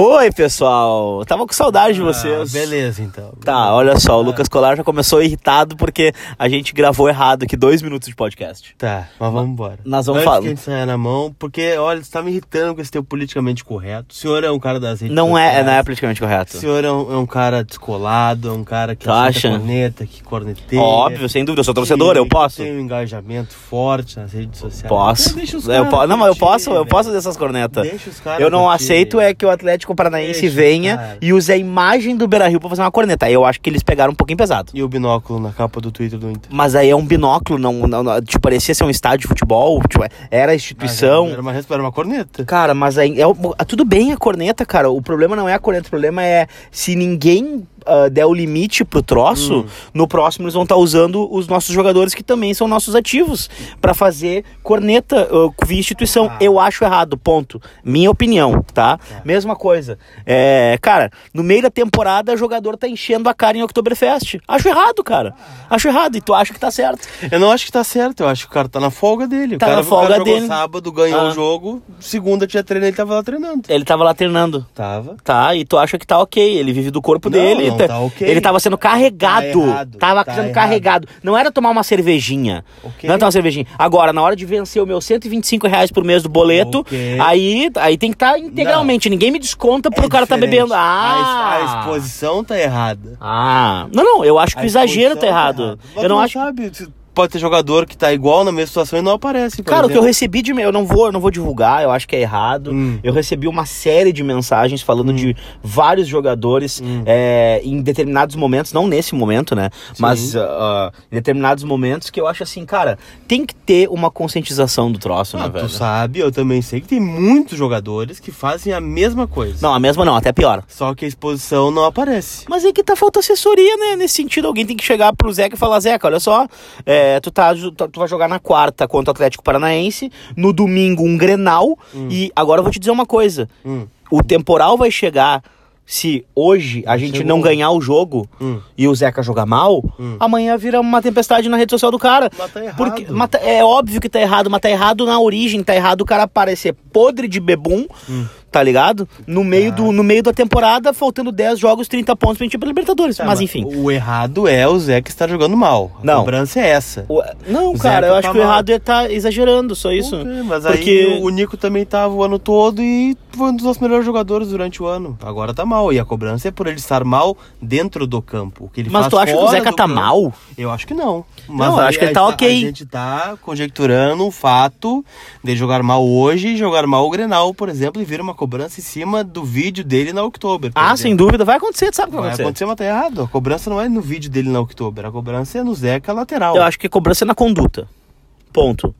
Oi, pessoal. Tava com saudade de vocês. Ah, beleza, então. Tá, olha só, o Lucas Colar já começou irritado porque a gente gravou errado aqui dois minutos de podcast. Tá, mas vamos embora. Nós vamos falar- que a gente saia na mão, porque, olha, você tá me irritando com esse teu politicamente correto. O senhor é um cara das redes Não é, não é politicamente O correto. senhor é um, é um cara descolado, é um cara que acha? corneta, que corneteia. Óbvio, sem dúvida, eu sou torcedor, eu posso. Tem um engajamento forte nas redes sociais. Posso. Então deixa os Eu po- não, mas eu posso, eu velho. posso dessas cornetas. Deixa os caras Eu não aceito é que o Atlético Paranaense Deixa, venha cara. e use a imagem do Beira-Rio pra fazer uma corneta. Aí eu acho que eles pegaram um pouquinho pesado. E o binóculo na capa do Twitter do Inter. Mas aí é um binóculo, não, não, não- tipo, parecia ser um estádio de futebol, tipo, era a instituição. Mas Era uma, era uma corneta. Cara, mas aí é, o- tudo bem a corneta, cara. O problema não é a corneta, o problema é se ninguém ah, der o limite pro troço, no próximo eles vão estar usando os nossos jogadores que também são nossos ativos pra fazer corneta ah, via instituição. Ah. Eu acho errado, ponto. Minha opinião, tá? Mesma coisa. É, cara, no meio da temporada o jogador tá enchendo a cara em Oktoberfest. Acho errado, cara. Acho errado e tu acha que tá certo. Eu não acho que tá certo, eu acho que o cara tá na folga dele. Tá o cara, na folga o cara dele. sábado, ganhou Ah. o jogo, segunda tinha treino, ele tava lá treinando. Ele tava lá treinando. Tava. Tá, e tu acha que tá ok, ele vive do corpo Não, dele. não tá- tá ok. Ele tava sendo carregado. Tá errado, tava tá sendo errado. carregado. Não era tomar uma cervejinha. Ok. Não era tomar uma cervejinha. Agora, na hora de vencer o meu 125 reais por mês do boleto, Ok. aí, aí tem que estar integralmente. Ninguém me desconta pro É cara tá diferente. bebendo. Ah! A, a exposição tá errada. Ah! Não, não, eu acho que A o exagero tá exposição errado. Mas Eu não acho. sabe, pode ter jogador que tá igual na mesma situação e não aparece. Cara, o que eu exemplo. recebi de. Eu não vou, eu não vou divulgar, eu acho que é errado. Hum. Eu recebi uma série de mensagens falando de vários jogadores Hum. é, em determinados momentos, não nesse momento, né? Mas ah, em determinados momentos que eu acho assim, cara, tem que ter uma conscientização do troço, né, Ah, velho? tu sabe, eu também sei que tem muitos jogadores que fazem a mesma coisa. Não, a mesma não, até pior. Só que a exposição não aparece. Mas aí que tá falta assessoria, né? Nesse sentido, alguém tem que chegar pro Zeca e falar, Zeca, olha só, é, tu, tá, tu vai jogar na quarta contra o Atlético Paranaense, no domingo um Grenal, e agora eu vou te dizer uma coisa. Hum. O temporal vai chegar se hoje a gente chegou. não ganhar o jogo Hum. e o Zeca jogar mal, amanhã vira uma tempestade na rede social do cara. Mas tá errado. Porque, mas tá- é óbvio que tá errado, mas tá errado na origem, tá errado o cara aparecer podre de bebum, Hum. Tá ligado? No meio, do, no meio da temporada, faltando 10 jogos, 30 pontos pra gente ir pra Libertadores. Tá, mas enfim. O errado é o Zé que está jogando mal. A Não. cobrança é essa. O- Não, O cara, eu acho tá que o mal. errado é tá exagerando, só isso. Ok, mas Porque- aí o Nico também tava o ano todo e foi um dos nossos melhores jogadores durante o ano. Agora tá mal. E a cobrança é por ele estar mal dentro do campo. O que ele Mas tu acha que o Zeca tá campo- mal? Eu acho que não. Mas Não, eu acho que ele a tá gente ok. A gente tá conjecturando o fato de jogar mal hoje e jogar mal o Grenal, por exemplo, e vir uma cobrança em cima do vídeo dele na Oktober. por Ah, exemplo. sem dúvida, vai acontecer, tu sabe o que vai Vai acontecer. acontecer, mas tá errado. A cobrança não é no vídeo dele na Oktober. A cobrança é no Zeca lateral. Eu acho que cobrança é na conduta. Ponto.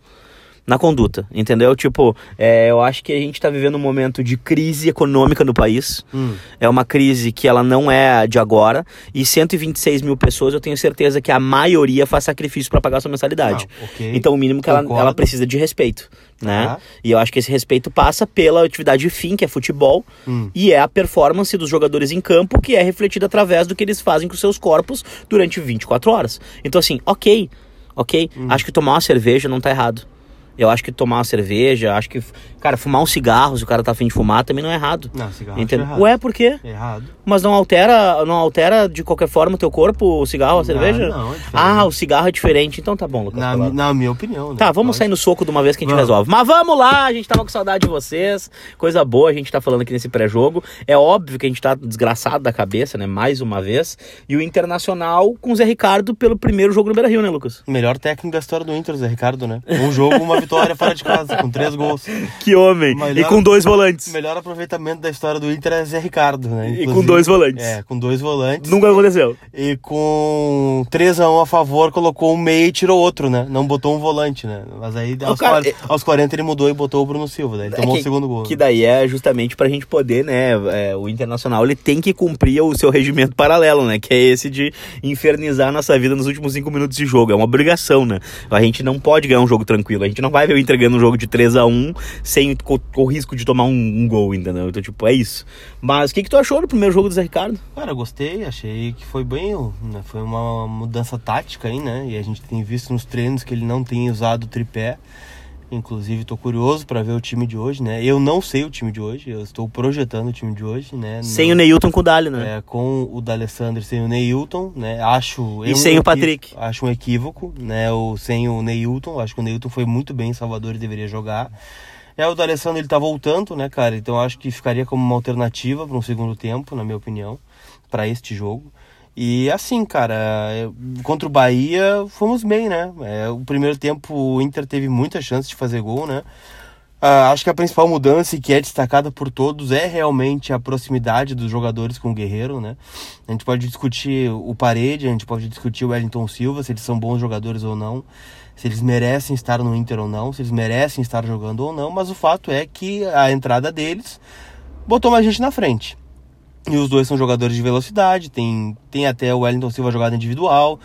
Na conduta, entendeu? Tipo, é, eu acho que a gente tá vivendo um momento de crise econômica no país. Hum. É uma crise que ela não é de agora. E 126 mil pessoas, eu tenho certeza que a maioria faz sacrifício para pagar sua mensalidade. Não, ok. Então, o mínimo que ela, ela precisa de respeito, né? Tá. E eu acho que esse respeito passa pela atividade fim, que é futebol, Hum. e é a performance dos jogadores em campo, que é refletida através do que eles fazem com seus corpos durante 24 horas. Então, assim, ok, ok. Hum. Acho que tomar uma cerveja não tá errado. Eu acho que tomar uma cerveja, acho que. Cara, fumar um cigarro, se o cara tá afim de fumar, também não é errado. Não, cigarro Entendeu? acho errado. Ué, por quê? Errado. Mas não altera, não altera de qualquer forma o teu corpo, o cigarro, a cerveja? não, é diferente. ah, o cigarro é diferente. Então tá bom, Lucas. Na, na minha opinião, né? Tá, vamos sair no soco de uma vez que a gente Vamos. resolve. Mas vamos lá, a gente tava com saudade de vocês. Coisa boa, a gente tá falando aqui nesse pré-jogo. É óbvio que a gente tá desgraçado da cabeça, né? Mais uma vez. E o Internacional com o Zé Ricardo pelo primeiro jogo no Beira Rio, né, Lucas? Melhor técnico da história do Inter, Zé Ricardo, né? Um jogo, uma vitória fora de casa, com três gols. Que homem! Melhor- E com dois volantes. Melhor aproveitamento da história do Inter é Zé Ricardo, né? E com Inclusive- dois volantes. É, com dois volantes. Nunca aconteceu. E com 3x1 a favor, colocou um meio e tirou outro, né? Não botou um volante, né? Mas aí aos, cara, 40, aos 40 ele mudou e botou o Bruno Silva, daí ele tomou É que, o segundo gol. Que daí é justamente pra gente poder, né? é, o Internacional ele tem que cumprir o seu regimento paralelo, né? Que é esse de infernizar a nossa vida nos últimos cinco minutos de jogo. É uma obrigação, né? A gente não pode ganhar um jogo tranquilo. A gente não vai ver o Inter ganhando um jogo de 3 a 1 sem co- com o risco de tomar um, um gol, entendeu? Então, tipo, é isso. Mas o que, que tu achou do primeiro jogo do Zé Ricardo? Cara, gostei, achei que foi bem, né? foi uma mudança tática aí, né? E a gente tem visto nos treinos que ele não tem usado o tripé. Inclusive, tô curioso para ver o time de hoje, né? Eu não sei o time de hoje, eu estou projetando o time de hoje, né? Sem Não- o Neilton com o Dali, né? É, com o D'Alessandro sem o Neilton, né? Acho E um sem o equi- Patrick. Acho um equívoco, né? O sem o Neilton, acho que o Neilton foi muito bem em Salvador deveria jogar. É o D'Alessandro, ele tá voltando, né, cara? Então acho que ficaria como uma alternativa para um segundo tempo, na minha opinião, para este jogo. E assim, cara, é, contra o Bahia fomos bem, né? É, o primeiro tempo o Inter teve muita chance de fazer gol, né? Ah, acho que a principal mudança que é destacada por todos é realmente a proximidade dos jogadores com o Guerreiro, né? A gente pode discutir o Parede, a gente pode discutir o Wellington Silva, se eles são bons jogadores ou não, se eles merecem estar no Inter ou não, se eles merecem estar jogando ou não, mas o fato é que a entrada deles botou mais gente na frente. E os dois são jogadores de velocidade, tem, tem até o Wellington Silva jogada individual.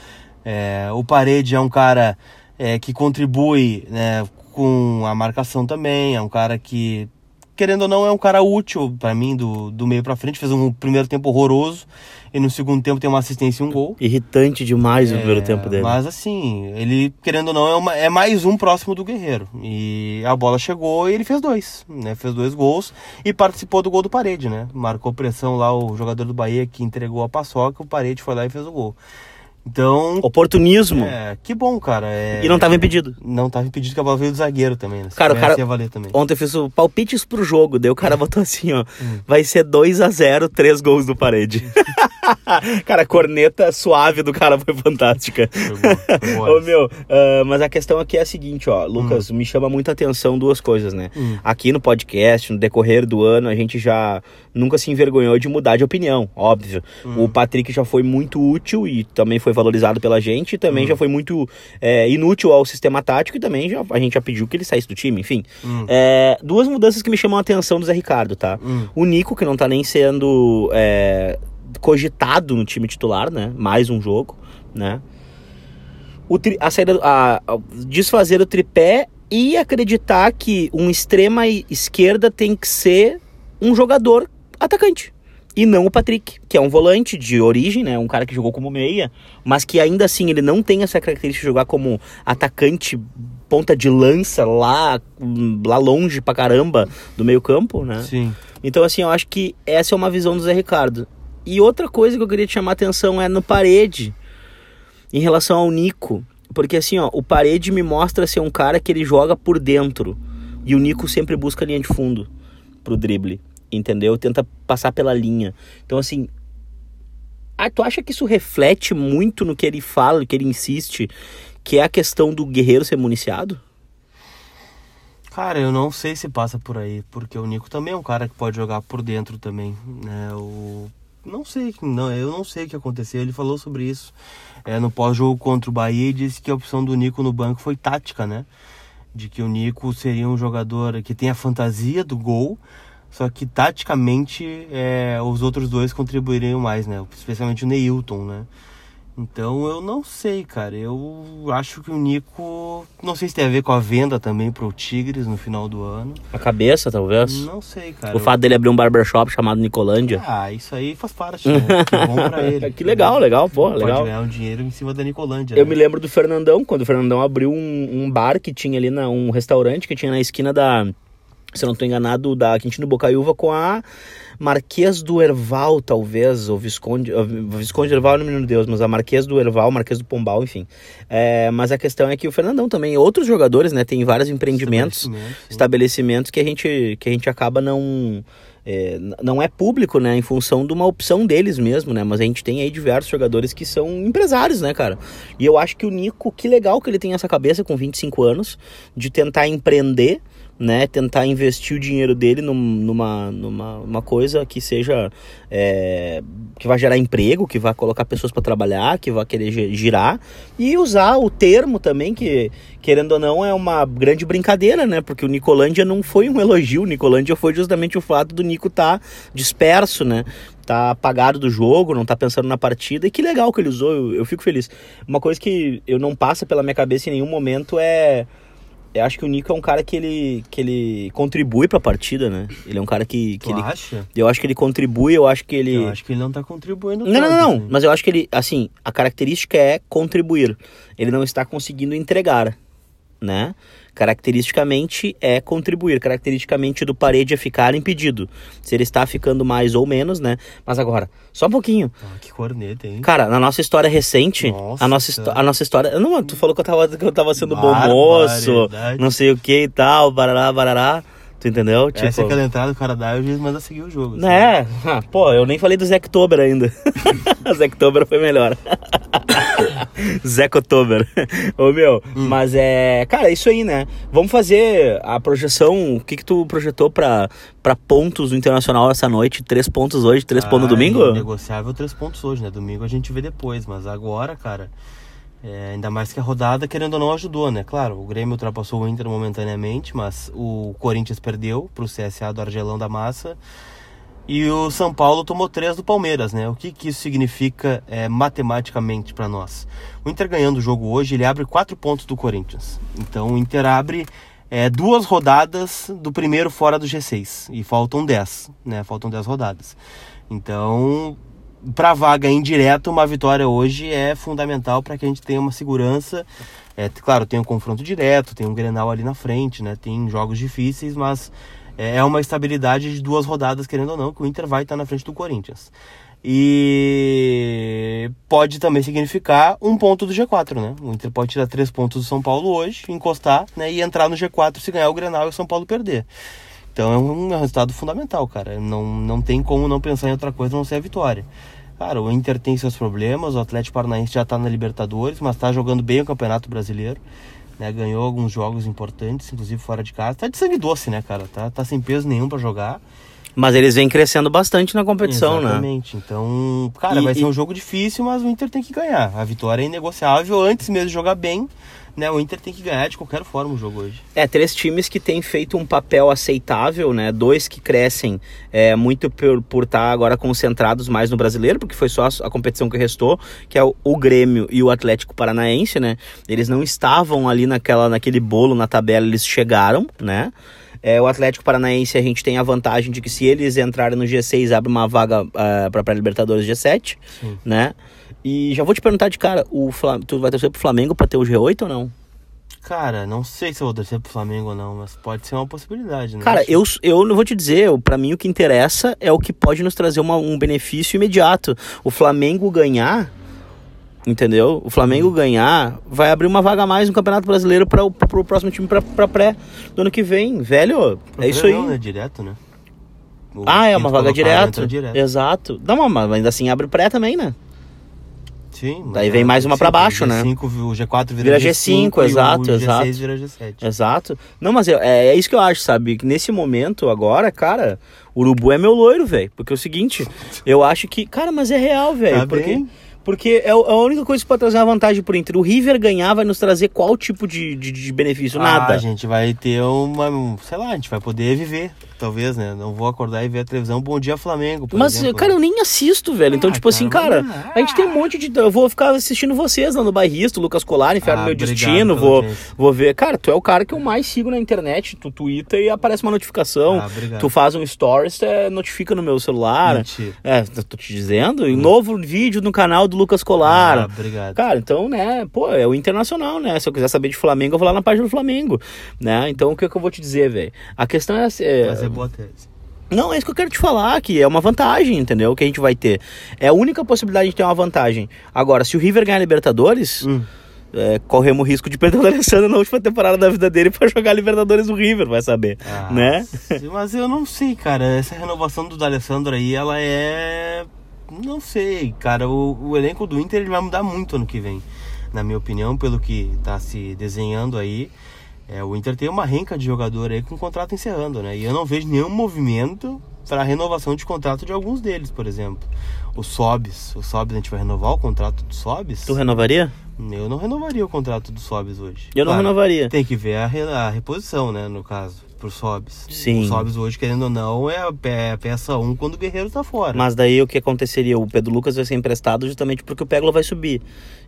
É, o Parede é um cara é, que contribui né, com a marcação também, é um cara que, querendo ou não, é um cara útil para mim do, do meio para frente. Fez um primeiro tempo horroroso e no segundo tempo tem uma assistência e um gol. Irritante demais o primeiro É, tempo dele. Mas assim, ele, querendo ou não, é, uma- é mais um próximo do Guerreiro. E a bola chegou e ele fez dois, né? Fez dois gols e participou do gol do Parede, né? Marcou pressão lá o jogador do Bahia que entregou a paçoca, o Parede foi lá e fez o gol. Então, Oportunismo. é, que bom, cara. É, E não tava impedido. Não tava impedido que a bola veio do zagueiro também, né? Cara, o cara- ia valer também. Ontem eu fiz o palpites pro jogo, daí o cara botou assim, ó. Vai ser 2 a 0 três gols do parede. cara, a corneta suave do cara foi fantástica. Ô meu, ah, mas a questão aqui é a seguinte, ó, Lucas, me chama muita atenção duas coisas, né? Hum. Aqui no podcast, no decorrer do ano, a gente já nunca se envergonhou de mudar de opinião, óbvio. Hum. O Patrick já foi muito útil e também foi valorizado pela gente, e Hum. também já foi muito é, inútil ao sistema tático e também já, a gente já pediu que ele saísse do time, enfim. Hum. É, duas mudanças que me chamam a atenção do Zé Ricardo, tá? Hum. O Nico, que não tá nem sendo é, cogitado no time titular, né? Mais um jogo, né? O tri- a saída, a, a- desfazer o tripé e acreditar que um extrema esquerda tem que ser um jogador atacante. E não o Patrick, que é um volante de origem, né? Um cara que jogou como meia, mas que ainda assim ele não tem essa característica de jogar como atacante ponta de lança lá, lá longe pra caramba do meio campo, né? Sim. Então, assim, eu acho que essa é uma visão do Zé Ricardo. E outra coisa que eu queria te chamar a atenção é no Parede, em relação ao Nico. Porque, assim, ó, o Parede me mostra ser um cara que ele joga por dentro. E o Nico sempre busca a linha de fundo pro drible, entendeu? Tenta passar pela linha. Então, assim. Ah, tu acha que isso reflete muito no que ele fala, no que ele insiste, que é a questão do guerreiro ser municiado? Cara, eu não sei se passa por aí, porque o Nico também é um cara que pode jogar por dentro também, né? O não sei, não, eu não sei o que aconteceu. Ele falou sobre isso é, no pós-jogo contra o Bahia e disse que a opção do Nico no banco foi tática, né? De que o Nico seria um jogador que tem a fantasia do gol, só que taticamente é, os outros dois contribuiriam mais, né? Especialmente o Neilton, né? Então eu não sei, cara. Eu acho que o Nico. Não sei se tem a ver com a venda também pro Tigres no final do ano. A cabeça, talvez? Não sei, cara. O fato dele abrir um barbershop chamado Nicolândia. Ah, isso aí faz parte, né? Que bom pra ele. que legal, legal, pô, Pode legal. ganhar um dinheiro em cima da Nicolândia. Eu né? me lembro do Fernandão, quando o Fernandão abriu um, um bar que tinha ali, na, um restaurante que tinha na esquina da, se eu não estou enganado, da Quintino Bocaiúva com a Marquês do Erval, talvez, ou Visconde, Visconde Erval, não me lembro Deus, mas a Marquês do Erval, Marquês do Pombal, enfim. É, mas a questão é que o Fernandão também, outros jogadores, né, tem vários empreendimentos, Estabelecimento, sim. estabelecimentos que a gente, que a gente acaba não... é, não é público, né, em função de uma opção deles mesmo, né, mas a gente tem aí diversos jogadores que são empresários, né, cara, e eu acho que o Nico, que legal que ele tem essa cabeça com 25 anos, de tentar empreender, né, tentar investir o dinheiro dele num- numa, numa uma coisa que seja é, que vai gerar emprego, que vai colocar pessoas para trabalhar, que vai querer gi- girar e usar o termo também que querendo ou não é uma grande brincadeira, né? Porque o Nicolândia não foi um elogio, o Nicolândia foi justamente o fato do Nico estar disperso, né? Tá apagado do jogo, não tá pensando na partida. E que legal que ele usou, eu, eu fico feliz. Uma coisa que eu não passa pela minha cabeça em nenhum momento é eu acho que o Nico é um cara que ele, que ele contribui pra partida, né? Ele é um cara que, que Tu ele, acha? eu acho que ele contribui, eu acho que ele Eu acho que ele não tá contribuindo não, não, tanto, não, assim. mas eu acho que ele, assim, a característica é contribuir. Ele não está conseguindo entregar, né? Caracteristicamente é contribuir, caracteristicamente do parede é ficar impedido. Se ele está ficando mais ou menos, né? Mas agora, só um pouquinho. Ah, que corneta, hein? Cara, na nossa história recente, Nossa, a nossa, a nossa história. Não, tu falou que eu tava, que eu tava sendo bom moço, não sei o que e tal, barará, barará. Tu entendeu? Essa é tipo. aquela entrada o cara dá e o juiz manda seguir o jogo. assim. Né? Ah, pô, eu nem falei do Zack Tober ainda. Zack Tober foi melhor. Zack Tober. Ô meu, Hum. mas é. Cara, é isso aí, né? Vamos fazer a projeção. O que, que tu projetou pra, pra pontos do Internacional essa noite? Três pontos hoje, três pontos no Ah, domingo? Negociável três pontos hoje, né? Domingo a gente vê depois, mas agora, cara, é, ainda mais que a rodada, querendo ou não, ajudou, né? Claro, o Grêmio ultrapassou o Inter momentaneamente, mas o Corinthians perdeu pro CSA do Argelão da Massa. E o São Paulo tomou três do Palmeiras, né? O que, que isso significa é, matematicamente para nós? O Inter ganhando o jogo hoje, ele abre quatro pontos do Corinthians. Então o Inter abre é, duas rodadas do primeiro fora do G6. E faltam 10, né? Faltam 10 rodadas. Então, para vaga indireta, uma vitória hoje é fundamental para que a gente tenha uma segurança. É, claro, tem um confronto direto, tem um Grenal ali na frente, né? Tem jogos difíceis, mas é uma estabilidade de duas rodadas, querendo ou não, que o Inter vai estar na frente do Corinthians. E pode também significar um ponto do G4, né? O Inter pode tirar três pontos do São Paulo hoje, encostar, né? E entrar no G4 se ganhar o Grenal e o São Paulo perder. Então é um, é um resultado fundamental, cara. Não, não tem como não pensar em outra coisa a não ser a vitória. Cara, o Inter tem seus problemas, o Atlético Paranaense já tá na Libertadores, mas tá jogando bem o Campeonato Brasileiro. Né, ganhou alguns jogos importantes, inclusive fora de casa. Tá de sangue doce, né, cara? Tá, tá sem peso nenhum para jogar. Mas eles vêm crescendo bastante na competição, né? Exatamente. Então, cara, E- vai ser e- um jogo difícil, mas o Inter tem que ganhar. A vitória é inegociável. Antes mesmo de jogar bem, né? O Inter tem que ganhar de qualquer forma o jogo hoje. É, três times que têm feito um papel aceitável, né? Dois que crescem é, muito por por estar agora concentrados mais no brasileiro, porque foi só a, a competição que restou, que é o, o Grêmio e o Atlético Paranaense, né? Eles não estavam ali naquela, naquele bolo na tabela, eles chegaram, né? É, o Atlético Paranaense a gente tem a vantagem de que se eles entrarem no G6 abre uma vaga para para Libertadores G7, Sim. né? E já vou te perguntar de cara, o Flam... tu vai torcer pro Flamengo para ter o G8 ou não? Cara, não sei se eu vou torcer pro Flamengo ou não, mas pode ser uma possibilidade, né? Cara, eu, eu não vou te dizer, pra mim o que interessa é o que pode nos trazer uma- um benefício imediato. O Flamengo ganhar, entendeu? O Flamengo Uhum. ganhar vai abrir uma vaga a mais no Campeonato Brasileiro para o pro próximo time pra, pra pré do ano que vem. Velho, é isso aí. Não, né? Direto, né? O Ah, é uma vaga direto. direto. Exato. Não, mas ainda assim abre pré também, né? Sim. Daí é vem mais uma pra Sim, baixo, né? G5, o G4 vira, Vira G5, G5, e exato, o G6 exato. vira G7. Exato. Não, mas é, é isso que eu acho, sabe? Que nesse momento agora, cara, o Urubu é meu loiro, velho. Porque é o seguinte, eu acho que. Cara, mas é real, velho. Tá porque. bem. Porque é o- a única coisa que pode trazer uma vantagem pro Inter. O River ganhar vai nos trazer qual tipo de, de, de benefício? Nada. Ah, a gente vai ter uma, um, sei lá, a gente vai poder viver, talvez, né? Não vou acordar e ver a televisão Bom Dia Flamengo, Mas, exemplo, cara, eu nem assisto, velho. Então, Ah, tipo assim, cara, cara, a gente tem um monte de. Eu vou ficar assistindo vocês lá no bairrista, o Lucas Colar, Inferno Ah, Meu Destino. Vou, vou ver. Cara, tu é o cara que eu mais sigo na internet. Tu twitta e aparece uma notificação. Ah, tu faz um stories, é, notifica no meu celular. Mentira. É, tô te dizendo. E novo vídeo no canal do Lucas Colar. Ah, obrigado. Cara, então, né, pô, é o internacional, né? Se eu quiser saber de Flamengo, eu vou lá na página do Flamengo, né? Então, o que, que eu vou te dizer, velho? A questão é, é Mas é boa tese. não, é isso que eu quero te falar, que é uma vantagem, entendeu? Que a gente vai ter. É a única possibilidade de ter uma vantagem. Agora, se o River ganhar Libertadores, Hum. é, corremos o risco de perder o Alessandro na última temporada da vida dele pra jogar Libertadores do River, vai saber, Ah, né? Mas eu não sei, cara. Essa renovação do D'Alessandro aí, ela é. Não sei, cara. O, o elenco do Inter ele vai mudar muito ano que vem. Na minha opinião, pelo que tá se desenhando aí. É, o Inter tem uma renca de jogador aí com o contrato encerrando, né? E eu não vejo nenhum movimento para renovação de contrato de alguns deles, por exemplo. O Sobis. O Sobis, a gente vai renovar o contrato do Sobis? Tu renovaria? Eu não renovaria o contrato do Sobis hoje. Eu não Claro, renovaria. Tem que ver a, re- a reposição, né, no caso. Pro Sobs. Sim. O Sobs hoje, querendo ou não, é a, é a peça 1 quando o Guerreiro tá fora. Mas daí o que aconteceria? O Pedro Lucas vai ser emprestado justamente porque o Peglo vai subir.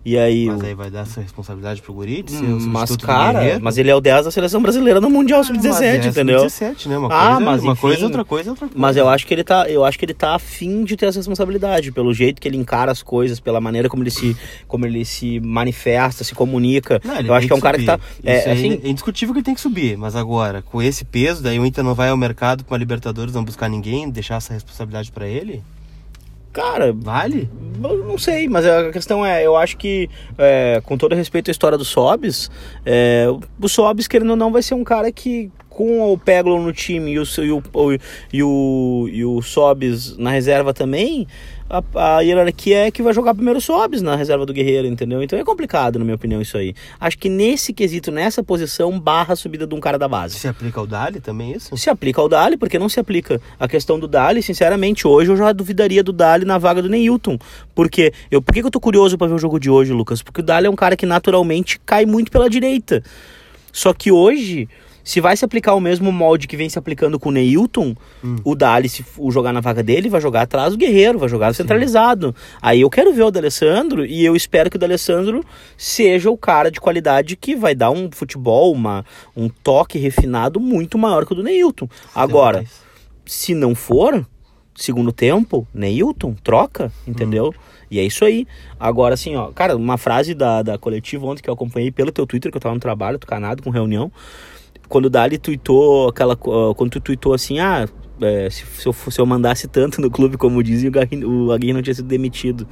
E aí. Mas o- aí vai dar essa responsabilidade pro Guri de ser o Hum, mas, cara, mas ele é o 10 da seleção brasileira no Mundial Mas Sub-17, é entendeu? Sub-17, né? Uma Ah, coisa, mas uma enfim. coisa, outra coisa, outra coisa. Mas eu acho que ele tá, eu acho que ele tá afim de ter essa responsabilidade, pelo jeito que ele encara as coisas, pela maneira como ele se, como ele se manifesta, se comunica. Não, eu acho que é um cara que tá, subir. é, assim, é indiscutível que ele tem que subir, mas agora, com esse peso, daí o Inter não vai ao mercado com a Libertadores, não buscar ninguém, deixar essa responsabilidade pra ele? cara, Vale? Não sei, mas a questão é, eu acho que, é, com todo respeito à história do Sobs, é, o Sobs, querendo ou não, vai ser um cara que, com o Peglo no time e o, e o, e o, e o Sobs na reserva também, a, a hierarquia é que vai jogar primeiro o Sobs na reserva do Guerreiro, entendeu? Então é complicado, na minha opinião, isso aí. Acho que nesse quesito, nessa posição, barra a subida de um cara da base. Se aplica ao Dali também isso? Se aplica ao Dali, porque não se aplica a questão do Dali, sinceramente, hoje eu já duvidaria do Dali na vaga do Neilton. Porque eu, por que, que eu tô curioso pra ver o jogo de hoje, Lucas? Porque o Dali é um cara que naturalmente cai muito pela direita. Só que hoje, se vai se aplicar o mesmo molde que vem se aplicando com o Neilton, Hum. o Dali, se o jogar na vaga dele, vai jogar atrás do Guerreiro, vai jogar centralizado. Aí eu quero ver o D'Alessandro e eu espero que o D'Alessandro seja o cara de qualidade que vai dar um futebol, uma, um toque refinado muito maior que o do Neilton. Agora, se não for, segundo tempo, Neilton, troca, entendeu? E é isso aí. Agora, assim, ó, cara, uma frase da, da coletiva ontem que eu acompanhei pelo teu Twitter, que eu tava no trabalho, tucanado, com reunião. Quando o Dali tweetou aquela. co- Quando tu tweetou assim, ah, é, se, se eu, se eu mandasse tanto no clube como dizem, o o Aguirre não tinha sido demitido.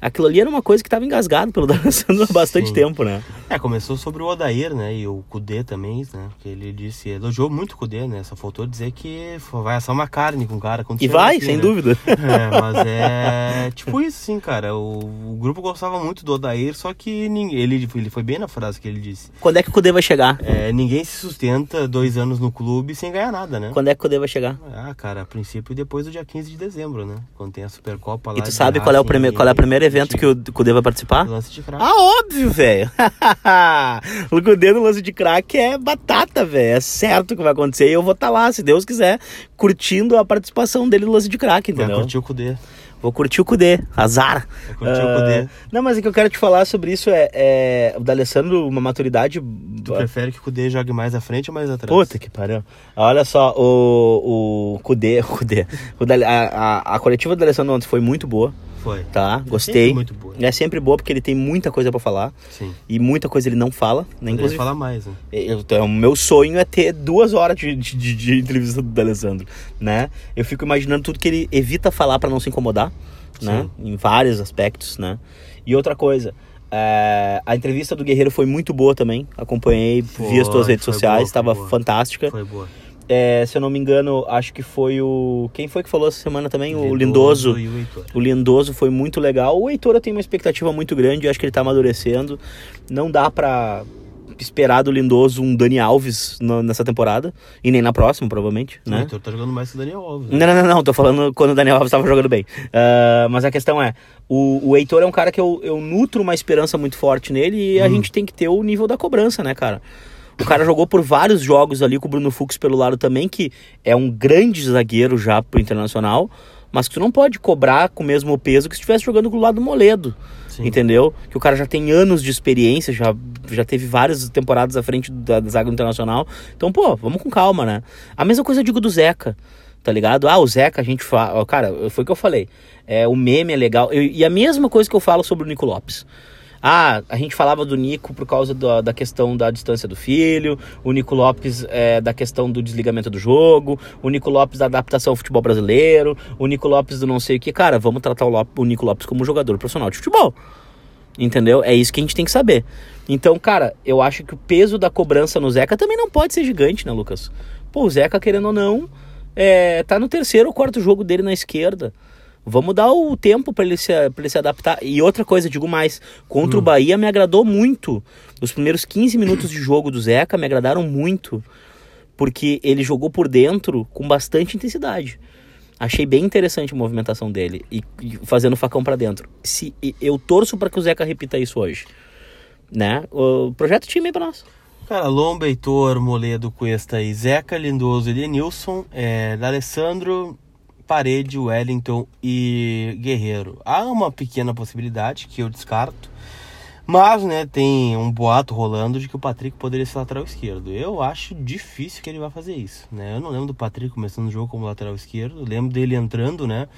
Aquilo ali era uma coisa que tava engasgado pelo D'Alessandro há bastante Sim. tempo, né? É, começou sobre o Odair, né? E o Kudê também, né? Que ele disse, elogiou muito o Kudê, né? Só faltou dizer que vai assar uma carne com o cara. quando E vai, sem né? dúvida. É, mas é tipo isso, sim, cara. O, o grupo gostava muito do Odair, só que ninguém, ele, ele foi bem na frase que ele disse. Quando é que o Cudê vai chegar? É, ninguém se sustenta dois anos no clube sem ganhar nada, né? Quando é que o Cudê vai chegar? Ah, cara, a princípio depois do dia 15 de dezembro, né? Quando tem a Supercopa lá. E tu sabe qual é o primeiro, e- qual é o primeiro evento que o Cudê vai participar? Lance de craque. Ah, óbvio, velho. o Cudê no lance de craque é batata, velho. É certo que vai acontecer e eu vou estar lá, se Deus quiser, curtindo a participação dele no lance de Vai entendeu? curtir o Kudê. Vou curtir o Cudê, azar. Vai curtir o Ah, Kudê. Não, mas o que eu quero te falar sobre isso é, é o D'Alessandro, uma maturidade... Tu prefere que o Kudê jogue mais à frente ou mais atrás? Puta que pariu. Olha só, o, o Cudê, o Cudê, o a, a, a coletiva do D'Alessandro ontem foi muito boa, Foi. tá? É Gostei. sempre muito boa. É sempre boa porque ele tem muita coisa pra falar Sim. e muita coisa ele não fala, né? Inclusive, falar mais, né? eu, então, o meu sonho é ter duas horas de, de, de- entrevista do D'Alessandro, né? Eu fico imaginando tudo que ele evita falar pra não se incomodar, né? Em vários aspectos, né? E outra coisa, é, a entrevista do Guerreiro foi muito boa também. Acompanhei via as tuas Foi, redes foi sociais, foi estava fantástica. Foi boa. É, se eu não me engano, acho que foi o. Quem foi que falou essa semana também? O Lindoso. o Heitor. O Lindoso foi muito legal. O Heitor eu tenho uma expectativa muito grande, eu acho que ele tá amadurecendo. Não dá pra esperar do Lindoso um Dani Alves no- nessa temporada. E nem na próxima, provavelmente, O né? Heitor tá jogando mais que o Daniel Alves. né? Não, não, não, não, tô falando quando o Daniel Alves tava jogando bem. Ah, mas a questão é, o, o Heitor é um cara que eu, eu nutro uma esperança muito forte nele e a gente tem que ter o nível da cobrança, né, cara? O cara jogou por vários jogos ali com o Bruno Fux pelo lado também, que é um grande zagueiro já pro Internacional, mas que tu não pode cobrar com o mesmo peso que se estivesse jogando do lado do Moledo. Sim. Entendeu? Que o cara já tem anos de experiência, já, já teve várias temporadas à frente da, da zaga do internacional. Então, pô, vamos com calma, né? A mesma coisa eu digo do Zeca, tá ligado? Ah, o Zeca a gente fala. Cara, foi o que eu falei. É, o meme é legal. Eu- e a mesma coisa que eu falo sobre o Nico Lopes. Ah, a gente falava do Nico por causa da, da questão da distância do filho, o Nico Lopes é, da questão do desligamento do jogo, o Nico Lopes da adaptação ao futebol brasileiro, o Nico Lopes do não sei o que. Cara, vamos tratar o, Lop- o Nico Lopes como jogador profissional de futebol. Entendeu? É isso que a gente tem que saber. Então, cara, eu acho que o peso da cobrança no Zeca também não pode ser gigante, né, Lucas? Pô, o Zeca, querendo ou não, é, tá no terceiro ou quarto jogo dele na esquerda. Vamos dar o tempo para ele, se, ele se adaptar. E outra coisa, digo mais, contra o Bahia me agradou muito. Os primeiros 15 minutos de jogo do Zeca me agradaram muito. Porque ele jogou por dentro com bastante intensidade. Achei bem interessante a movimentação dele e, e fazendo facão pra dentro. Se eu torço pra que o Zeca repita isso hoje, né? O projeto time aí pra nós. Cara, Lomba, Heitor, Moledo, Cuesta e Zeca, Lindoso e Denilson, é, D'Alessandro, Parede, Wellington e Guerreiro. Há uma pequena possibilidade que eu descarto, mas, né, tem um boato rolando de que o Patrick poderia ser lateral esquerdo. Eu acho difícil que ele vá fazer isso, né? Eu não lembro do Patrick começando o jogo como lateral esquerdo. Eu lembro dele entrando, né,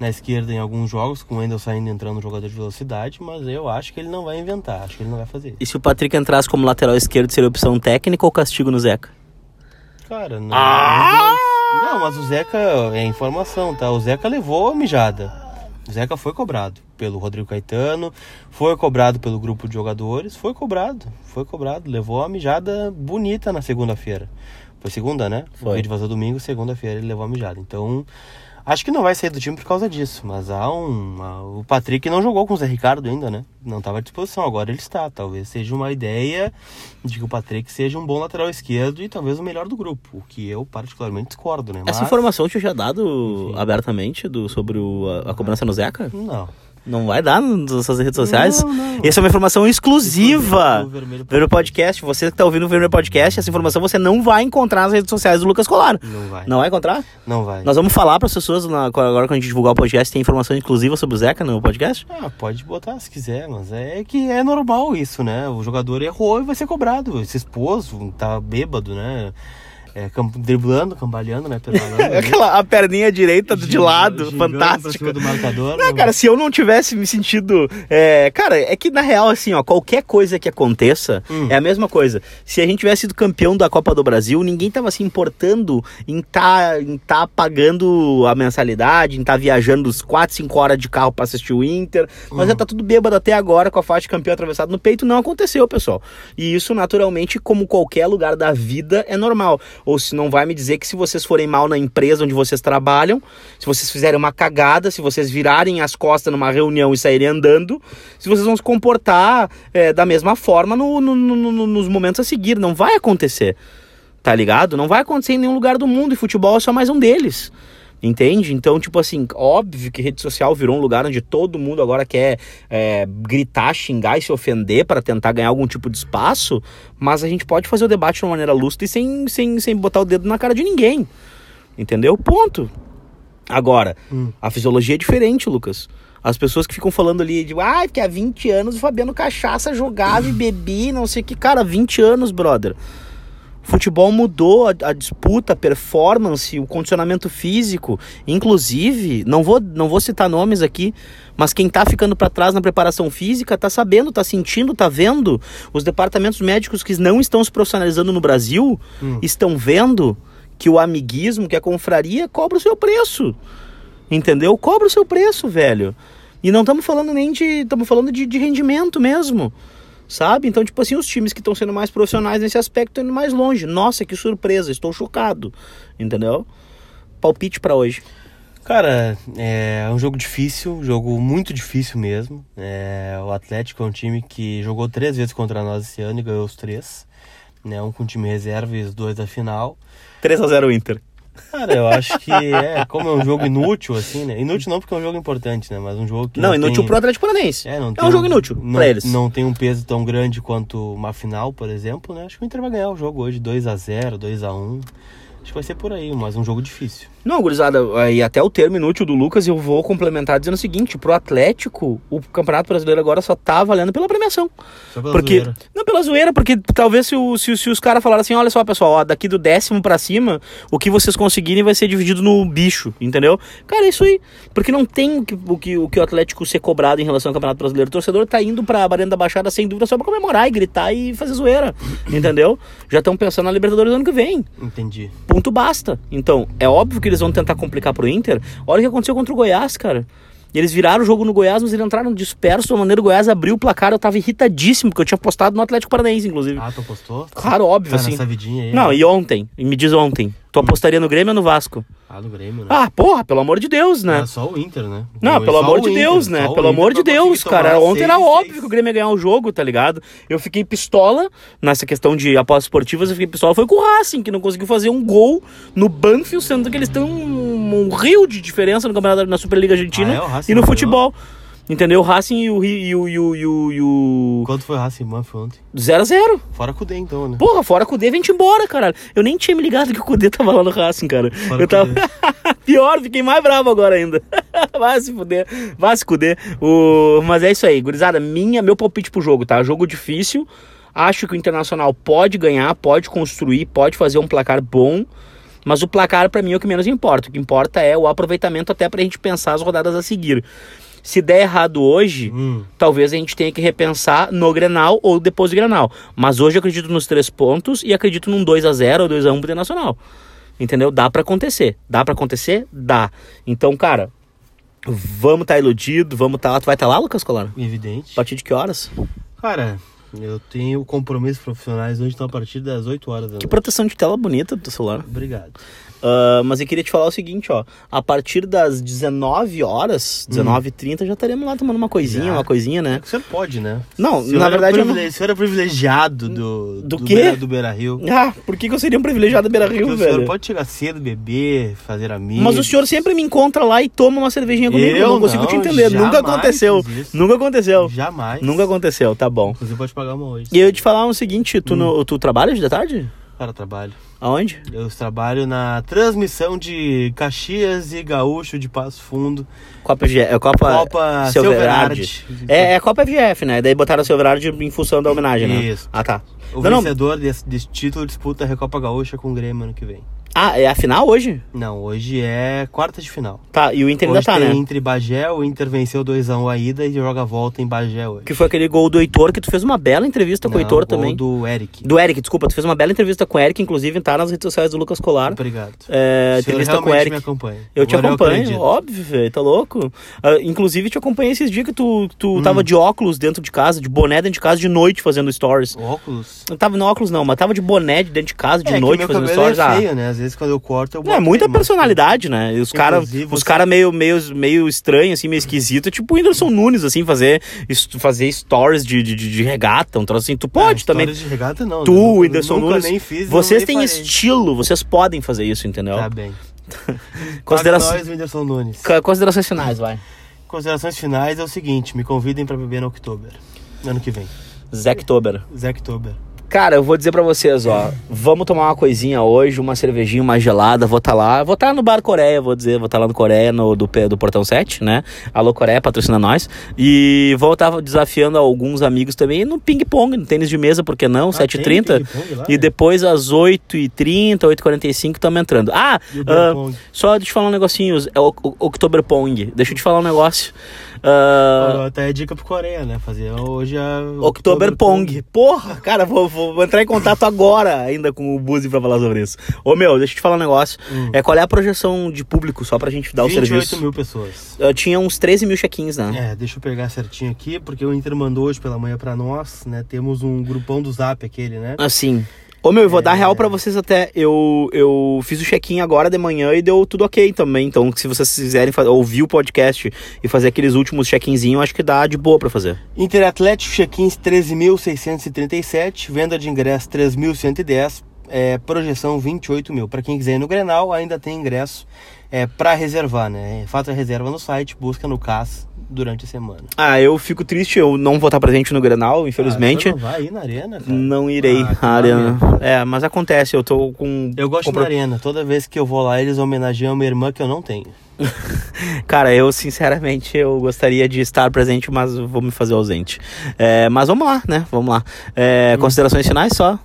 na esquerda em alguns jogos, com o Wendel saindo entrando no jogador de velocidade, mas eu acho que ele não vai inventar, acho que ele não vai fazer. E se o Patrick entrasse como lateral esquerdo, seria opção técnica ou castigo no Zeca? Cara, não. Ah! Não, mas o Zeca é informação, tá? O Zeca levou a mijada. O Zeca foi cobrado pelo Rodrigo Caetano, foi cobrado pelo grupo de jogadores, foi cobrado, foi cobrado, levou a mijada bonita na segunda-feira. Foi segunda, né? Foi. O vídeo vazou domingo, segunda-feira ele levou a mijada. Então, Acho que não vai sair do time por causa disso, mas há um. o Patrick não jogou com o Zé Ricardo ainda, né? Não estava à disposição, agora ele está. Talvez seja uma ideia de que o Patrick seja um bom lateral esquerdo e talvez o melhor do grupo, o que eu particularmente discordo, né? Mas... Essa informação tinha já dado Enfim. abertamente do, sobre o, a, a cobrança no Zeca? Não. Não vai dar nas suas redes sociais? Não, não. Essa é uma informação exclusiva do Vermelho Podcast. Podcast. Você que está ouvindo o Vermelho Podcast, essa informação você não vai encontrar nas redes sociais do Lucas Colar. Não vai. Não vai encontrar? Não vai. Nós vamos falar para as pessoas, na, agora quando a gente divulgar o podcast, tem informação exclusiva sobre o Zeca no podcast? Ah, pode botar se quiser, mas é que é normal isso, né? O jogador errou e vai ser cobrado. Se expôs, tá bêbado, né? É, driblando, cambaleando, né? Pedalando. Aquela a perninha direita de lado, fantástica. do marcador. Não, cara, se eu não tivesse me sentido. É, cara, é que na real, assim, ó, qualquer coisa que aconteça hum. é a mesma coisa. Se a gente tivesse sido campeão da Copa do Brasil, ninguém tava se importando em tá, em tá pagando a mensalidade, em tá viajando os 4, 5 horas de carro pra assistir o Inter. Mas hum. já tá tudo bêbado até agora com a faixa de campeão atravessada no peito. Não aconteceu, pessoal. E isso, naturalmente, como qualquer lugar da vida, é normal. Ou se não vai me dizer que se vocês forem mal na empresa onde vocês trabalham, se vocês fizerem uma cagada, se vocês virarem as costas numa reunião e saírem andando, se vocês vão se comportar é, da mesma forma no, no, no, nos momentos a seguir. Não vai acontecer. Tá ligado? Não vai acontecer em nenhum lugar do mundo e futebol é só mais um deles. Entende? Então, tipo assim, óbvio que rede social virou um lugar onde todo mundo agora quer é, gritar, xingar e se ofender para tentar ganhar algum tipo de espaço, mas a gente pode fazer o debate de uma maneira lúcida e sem, sem, sem botar o dedo na cara de ninguém. Entendeu? Ponto. Agora, hum. a fisiologia é diferente, Lucas. As pessoas que ficam falando ali de, ah, porque há 20 anos o Fabiano Cachaça jogava e bebia, não sei o que. Cara, 20 anos, brother futebol mudou a, a, disputa, a performance, o condicionamento físico. Inclusive, não vou, não vou citar nomes aqui, mas quem está ficando para trás na preparação física está sabendo, está sentindo, está vendo. Os departamentos médicos que não estão se profissionalizando no Brasil hum. estão vendo que o amiguismo, que a confraria cobra o seu preço. Entendeu? Cobra o seu preço, velho. E não estamos falando nem de. Estamos falando de, de rendimento mesmo sabe? Então, tipo assim, os times que estão sendo mais profissionais nesse aspecto estão indo mais longe. Nossa, que surpresa, estou chocado, entendeu? Palpite para hoje. Cara, é um jogo difícil, um jogo muito difícil mesmo. É, o Atlético é um time que jogou três vezes contra nós esse ano e ganhou os três. Né, um com time reserva e os dois da final. 3 a 0 Inter. Cara, eu acho que é, como é um jogo inútil, assim, né? Inútil não porque é um jogo importante, né? Mas um jogo que. Não, não inútil tem... pro Atlético Paranaense. É, não é um jogo inútil não, pra eles. Não tem um peso tão grande quanto uma final, por exemplo, né? Acho que o Inter vai ganhar o jogo hoje 2 a 0 2 a 1 Acho que vai ser por aí, mas um jogo difícil. Não, gurizada, e até o termo inútil do Lucas, eu vou complementar dizendo o seguinte: pro Atlético, o Campeonato Brasileiro agora só tá valendo pela premiação. Só pela porque, zoeira. Não, pela zoeira, porque talvez se, o, se, se os caras falaram assim: olha só, pessoal, ó, daqui do décimo pra cima, o que vocês conseguirem vai ser dividido no bicho, entendeu? Cara, é isso aí. Porque não tem o que o, que, o, que o Atlético ser cobrado em relação ao Campeonato Brasileiro. O torcedor tá indo pra Barena da Baixada sem dúvida só pra comemorar e gritar e fazer zoeira, entendeu? Já estão pensando na Libertadores do ano que vem. Entendi. Ponto basta. Então, é óbvio que eles vão tentar complicar pro Inter. Olha o que aconteceu contra o Goiás, cara. Eles viraram o jogo no Goiás, mas eles entraram dispersos uma maneira. O Goiás abriu o placar, eu tava irritadíssimo, porque eu tinha postado no Atlético Paranaense, inclusive. Ah, tu postou? Claro, óbvio, tá assim. Nessa vidinha aí, Não, né? e ontem, me diz ontem. Tu apostaria no Grêmio ou no Vasco? Ah, no Grêmio, né? Ah, porra, pelo amor de Deus, né? É só o Inter, né? Não, pelo amor de Deus, né? Pelo amor de Deus, cara. Ontem era óbvio que o Grêmio ia ganhar o jogo, tá ligado? Eu fiquei pistola nessa questão de apostas esportivas, eu fiquei pistola. Foi com o Racing, que não conseguiu fazer um gol no Banfield, sendo que eles têm um, um rio de diferença no campeonato na Superliga Argentina ah, é, e no futebol. Entendeu? O Racing e o e o. E o, e o, e o... Quanto foi Racing Manf ontem? 0x0. Fora com o D então, né? Porra, fora com o Kudê, vem-te embora, caralho. Eu nem tinha me ligado que o Kudê tava lá no Racing, cara. Fora eu o tava. Pior, fiquei mais bravo agora ainda. vai se fuder, vai se fuder. O... Mas é isso aí, gurizada. Minha, meu palpite pro jogo, tá? Jogo difícil. Acho que o Internacional pode ganhar, pode construir, pode fazer um placar bom. Mas o placar, pra mim, é o que menos importa. O que importa é o aproveitamento até pra gente pensar as rodadas a seguir. Se der errado hoje, Hum, talvez a gente tenha que repensar no Grenal ou depois do Grenal. Mas hoje eu acredito nos três pontos e acredito num 2 a 0 ou 2 a 1 pro Internacional. Entendeu? Dá pra acontecer. Dá pra acontecer? Dá. Então, cara, vamos tá iludido, vamos tá lá. Tu vai estar tá lá, Lucas Colar? evidente. A partir de que horas? Cara, eu tenho compromissos profissionais hoje, então a partir das 8 horas da Que noite. proteção de tela bonita do celular. Obrigado. Ah, mas eu queria te falar o seguinte, ó. A partir das 19 horas, 19h30, já estaremos lá tomando uma coisinha, Já. uma coisinha, né? O senhor pode, né? Não, O na verdade eu privile- O senhor é privilegiado do... Do quê? Beira, do Beira Rio. Ah, por que, que eu seria um privilegiado Beira Rio, o velho? senhor pode chegar cedo, beber, fazer amigos. Mas o senhor sempre me encontra lá e toma uma cervejinha comigo. Eu Eu não consigo te entender. Nunca aconteceu. Nunca aconteceu. Jamais. Nunca aconteceu, tá bom. Inclusive pode pagar uma hoje. E eu te falar o seguinte, Hum. tu, no- tu trabalha de tarde? Para trabalho. Aonde? Eu trabalho na transmissão de Caxias e Gaúcho de Passo Fundo. Copa, G- é Copa, Copa Silverard. Silverard. É, é Copa FGF, né? Daí botaram a Silverard em função da homenagem, né? Isso. Ah, tá. O Não, não. vencedor desse, desse título disputa a Recopa Gaúcha com o Grêmio ano que vem. Ah, é a final hoje? Não, hoje é quarta de final. Tá, e o Inter ainda hoje tá, tem né? Inter e Bagé, o Inter venceu 2x1 a ida e joga a volta em Bagé hoje. Que foi aquele gol do Heitor, que tu fez uma bela entrevista com o Não, Heitor gol também. do Eric. Do Eric, desculpa, tu fez uma bela entrevista com o Eric, inclusive tá nas redes sociais do Lucas Colar. Obrigado. É, entrevista com o Eric. me acompanha. Eu te Agora acompanho, acredito. óbvio, velho, tá louco. Ah, inclusive, te acompanhei esses dias que tu, tu Hum. tava de óculos dentro de casa, de boné dentro de casa de noite fazendo stories. Óculos. Não tava no óculos, não, mas tava de boné de dentro de casa de é, noite fazendo cabelo stories. é Ah, feio, né? Às vezes quando eu corto eu é boto muita ele, mas- personalidade, né? E os caras os cara meio, meio, meio estranho, assim, meio esquisito. Tipo o Whindersson Nunes, assim, fazer, fazer stories de, de, de, regata, um troço assim. Tu pode Ah, também. de regata não. Tu, o Nunca- Whindersson Nunes. nem fiz, vocês têm estilo, vocês podem fazer isso, entendeu? Tá bem. Whindersson Nunes. Considerações finais, vai. Considerações finais é o seguinte, me convidem pra beber no Oktober. Ano que vem. Zack Tober. Cara, eu vou dizer pra vocês, ó. Vamos tomar uma coisinha hoje, uma cervejinha, uma gelada. Vou estar lá. Vou estar no Bar Coreia, vou dizer. Vou estar lá no Coreia, no, do, do Portão 7, né? Alô, Coreia, patrocina nós. E vou estar desafiando alguns amigos também no ping-pong, no tênis de mesa, por que não? Ah, 7h30. tem ping-pong lá, E né? depois às 8h30, 8h45 estamos entrando. Ah, pong? só deixa eu falar um negocinho. É o, o Oktober Pong. Deixa eu te falar um negócio. Ah, Até é dica pro Coreia, né? Fazer hoje a... Oktober Pong. Porra, cara, vou, vou- entrar em contato agora ainda com o Buzi pra falar sobre isso. Ô meu, deixa eu te falar um negócio. Hum. É, qual é a projeção de público, só pra gente dar o 28 serviço? mil pessoas. Eu tinha uns 13 mil check-ins, né? É, deixa eu pegar certinho aqui, porque o Inter mandou hoje pela manhã pra nós, né? Temos um grupão do Zap aquele, né? Assim. Ô meu, eu vou dar É. real pra vocês até. Eu, eu fiz o check-in agora de manhã e deu tudo ok também. Então, se vocês quiserem ouvir o podcast e fazer aqueles últimos check-inzinhos, acho que dá de boa pra fazer. Inter Atlético check-ins 13.637, venda de ingresso 3.110, é, projeção 28 mil. Para quem quiser ir no Grenal, ainda tem ingresso é, para reservar, né? Faça a reserva no site, busca no CAS durante a semana. Ah, eu fico triste, eu não vou estar presente no Grenal, infelizmente. Ah, você não vai ir na arena, cara? Não irei Ah, que à arena. É, mas acontece, eu tô com. Eu gosto compro- da arena. Toda vez que eu vou lá, eles homenageiam minha irmã que eu não tenho. Cara, eu sinceramente eu gostaria de estar presente, mas vou me fazer ausente. É, mas vamos lá, né? Vamos lá. É, Hum. Considerações finais só?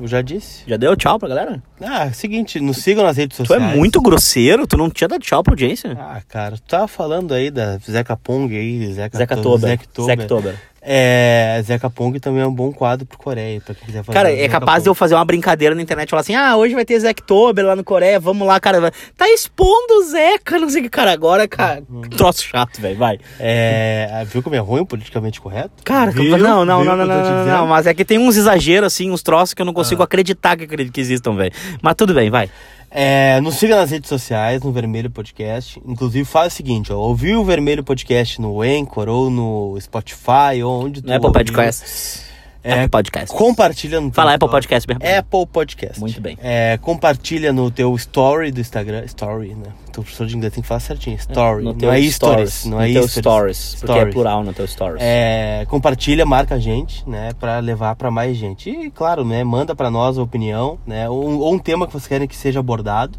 Eu já disse. Já deu tchau pra galera? Ah, seguinte, nos sigam nas redes Tu é sociais. muito grosseiro, tu não tinha dado tchau pra audiência? Ah, cara, tu tava falando aí da Zeca Pong aí, Zeca, Zeca To- Tober. Zeca Tober. Zeca Tober. É, Zeca Pong também é um bom quadro pro Coreia, pra quem quiser fazer. Cara, é Zeca capaz de eu Pong. fazer uma brincadeira na internet e falar assim: ah, hoje vai ter Zeca Tober lá no Coreia, vamos lá, cara. Tá expondo o Zeca, não sei o que. Cara, agora, cara, que troço chato, velho, vai. É, viu como é ruim politicamente correto? Cara, Viu? não, não, Viu não, não, não, não, não, mas é que tem uns exageros, assim, uns troços que eu não consigo Ah. acreditar que, que existam, velho. Mas tudo bem, vai. É, nos siga nas redes sociais, no Vermelho Podcast. Inclusive, faz o seguinte, ó, ouviu o Vermelho Podcast no Anchor ou no Spotify ou onde tu Não é pro ouviu, podcast. É, Apple Podcast. Compartilha no Fala Apple. Podcast mesmo. Apple Podcast. Muito bem. É, compartilha no teu story do Instagram. Story, né? Teu professor de inglês tem que falar certinho. Story. No não é stories. stories. Não é teu stories. stories. Porque é Stories. plural no teu stories. É, compartilha, marca a gente, né, Pra levar pra mais gente. E claro, né, manda pra nós a opinião, né, ou, ou um tema que vocês querem que seja abordado.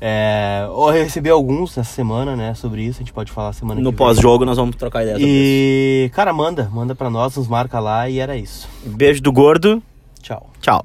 É, eu recebi alguns nessa semana, né, sobre isso, a gente pode falar semana No que vem. pós-jogo nós vamos trocar ideia sobre E, cara, manda, manda pra nós, nos marca lá e era isso. isso. Beijo do gordo. Tchau. Tchau.